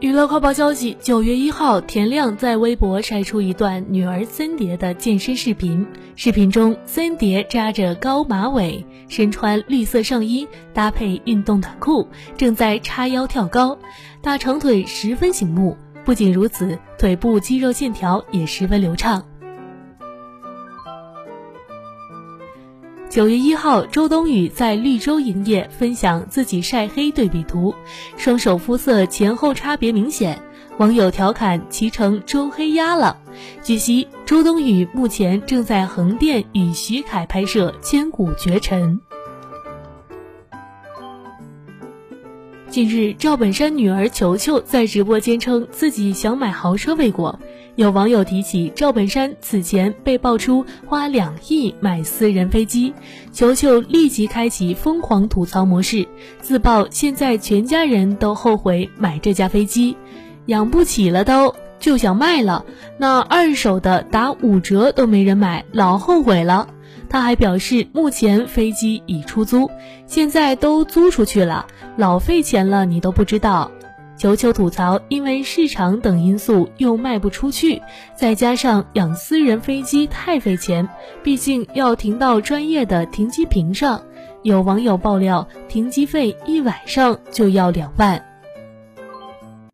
娱乐快报消息：九月一号，田亮在微博晒出一段女儿森蝶的健身视频。视频中，森蝶扎着高马尾，身穿绿色上衣，搭配运动短裤，正在叉腰跳高，大长腿十分醒目。不仅如此，腿部肌肉线条也十分流畅。九月一号，周冬雨在绿洲营业，分享自己晒黑对比图，双手肤色前后差别明显，网友调侃其成周黑鸭了。据悉，周冬雨目前正在横店与徐凯拍摄《千古绝尘》。近日，赵本山女儿球球在直播间称自己想买豪车未果。有网友提起赵本山此前被爆出花两亿买私人飞机，球球立即开启疯狂吐槽模式，自曝现在全家人都后悔买这架飞机，养不起了都就想卖了，那二手的打五折都没人买，老后悔了。他还表示，目前飞机已出租，现在都租出去了，老费钱了，你都不知道。球球吐槽，因为市场等因素又卖不出去，再加上养私人飞机太费钱，毕竟要停到专业的停机坪上。有网友爆料，停机费一晚上就要两万。